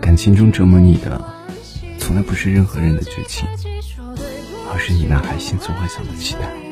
感情中折磨你的从来不是任何人的绝情而是你那还心存幻想的期待。